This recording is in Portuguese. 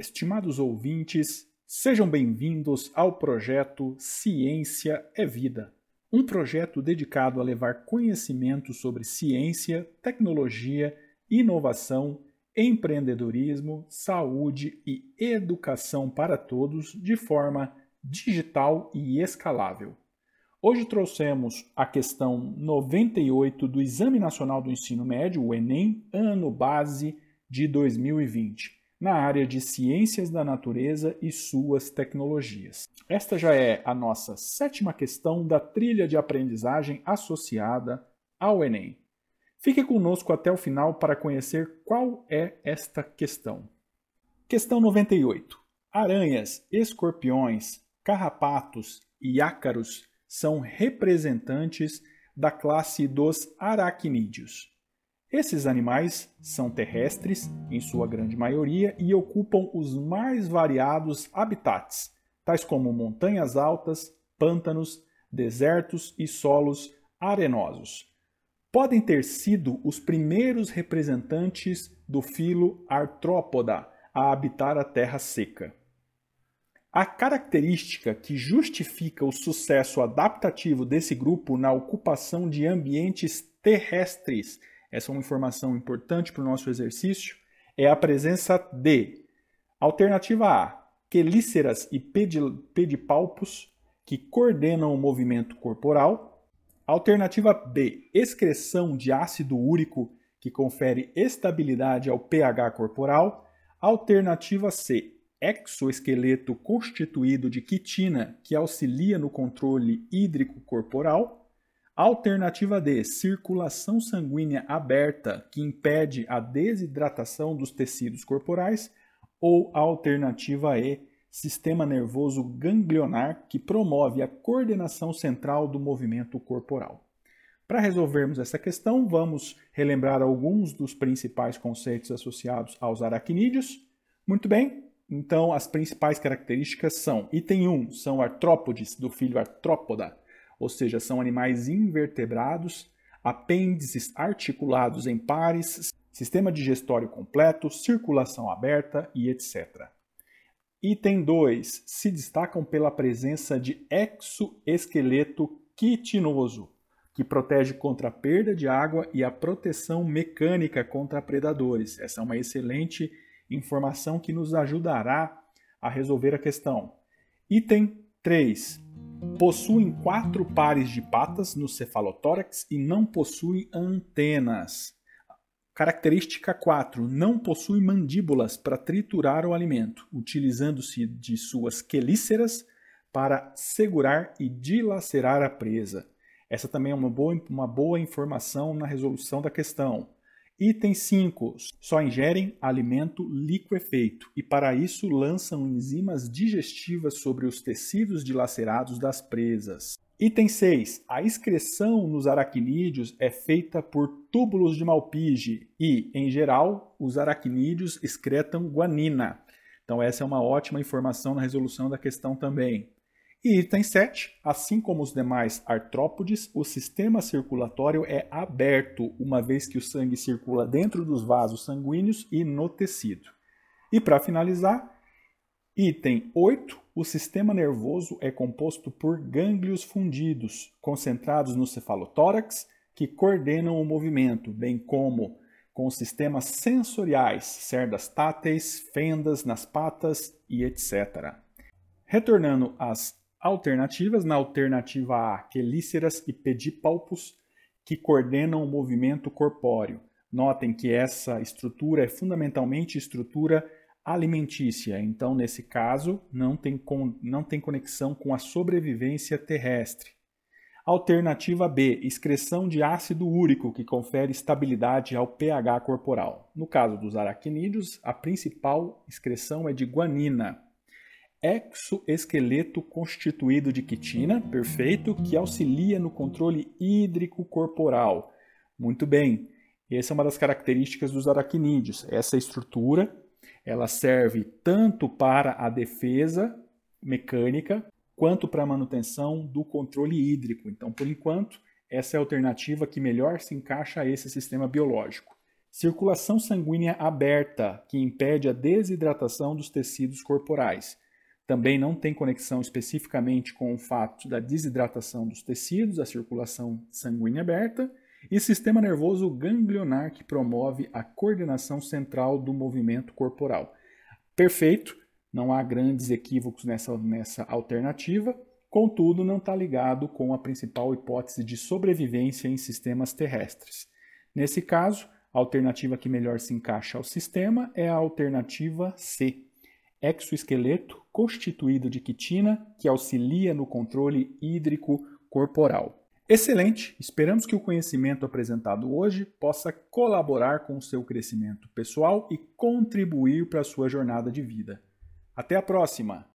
Estimados ouvintes, sejam bem-vindos ao projeto Ciência é Vida, um projeto dedicado a levar conhecimento sobre ciência, tecnologia, inovação, empreendedorismo, saúde e educação para todos de forma digital e escalável. Hoje trouxemos a questão 98 do Exame Nacional do Ensino Médio, o Enem, ano base de 2020 na área de ciências da natureza e suas tecnologias. Esta já é a nossa sétima questão da trilha de aprendizagem associada ao Enem. Fique conosco até o final para conhecer qual é esta questão. Questão 98. Aranhas, escorpiões, carrapatos e ácaros são representantes da classe dos aracnídeos. Esses animais são terrestres, em sua grande maioria, e ocupam os mais variados habitats, tais como montanhas altas, pântanos, desertos e solos arenosos. Podem ter sido os primeiros representantes do filo Artrópoda a habitar a terra seca. A característica que justifica o sucesso adaptativo desse grupo na ocupação de ambientes terrestres essa é uma informação importante para o nosso exercício, é a presença de alternativa A, quelíceras e pedipalpos que coordenam o movimento corporal. Alternativa B, excreção de ácido úrico que confere estabilidade ao pH corporal. Alternativa C, exoesqueleto constituído de quitina que auxilia no controle hídrico corporal. Alternativa D, circulação sanguínea aberta, que impede a desidratação dos tecidos corporais. Ou alternativa E, sistema nervoso ganglionar, que promove a coordenação central do movimento corporal. Para resolvermos essa questão, vamos relembrar alguns dos principais conceitos associados aos aracnídeos. Muito bem, então as principais características são: item 1 são artrópodes, do filho artrópoda ou seja, são animais invertebrados, apêndices articulados em pares, sistema digestório completo, circulação aberta e etc. Item 2. Se destacam pela presença de exoesqueleto quitinoso, que protege contra a perda de água e a proteção mecânica contra predadores. Essa é uma excelente informação que nos ajudará a resolver a questão. Item 3 possuem quatro pares de patas no cefalotórax e não possuem antenas. Característica 4. Não possui mandíbulas para triturar o alimento, utilizando-se de suas quelíceras para segurar e dilacerar a presa. Essa também é uma boa, uma boa informação na resolução da questão. Item 5. Só ingerem alimento liquefeito e para isso lançam enzimas digestivas sobre os tecidos dilacerados das presas. Item 6. A excreção nos aracnídeos é feita por túbulos de Malpighi e, em geral, os aracnídeos excretam guanina. Então essa é uma ótima informação na resolução da questão também. E item 7, assim como os demais artrópodes, o sistema circulatório é aberto, uma vez que o sangue circula dentro dos vasos sanguíneos e no tecido. E para finalizar, item 8, o sistema nervoso é composto por gânglios fundidos, concentrados no cefalotórax, que coordenam o movimento, bem como com sistemas sensoriais, cerdas táteis, fendas nas patas e etc. Retornando às alternativas. Na alternativa A, quelíceras e pedipalpos, que coordenam o movimento corpóreo. Notem que essa estrutura é fundamentalmente estrutura alimentícia, então, nesse caso, não tem, con não tem conexão com a sobrevivência terrestre. Alternativa B, excreção de ácido úrico, que confere estabilidade ao pH corporal. No caso dos aracnídeos, a principal excreção é de guanina, exoesqueleto constituído de quitina, perfeito, que auxilia no controle hídrico corporal. Muito bem. Essa é uma das características dos aracnídeos. Essa estrutura, ela serve tanto para a defesa mecânica quanto para a manutenção do controle hídrico. Então, por enquanto, essa é a alternativa que melhor se encaixa a esse sistema biológico. Circulação sanguínea aberta, que impede a desidratação dos tecidos corporais. Também não tem conexão especificamente com o fato da desidratação dos tecidos, a circulação sanguínea aberta, e sistema nervoso ganglionar, que promove a coordenação central do movimento corporal. Perfeito, não há grandes equívocos nessa, nessa alternativa, contudo, não está ligado com a principal hipótese de sobrevivência em sistemas terrestres. Nesse caso, a alternativa que melhor se encaixa ao sistema é a alternativa C, exoesqueleto constituído de quitina que auxilia no controle hídrico corporal. Excelente! Esperamos que o conhecimento apresentado hoje possa colaborar com o seu crescimento pessoal e contribuir para a sua jornada de vida. Até a próxima!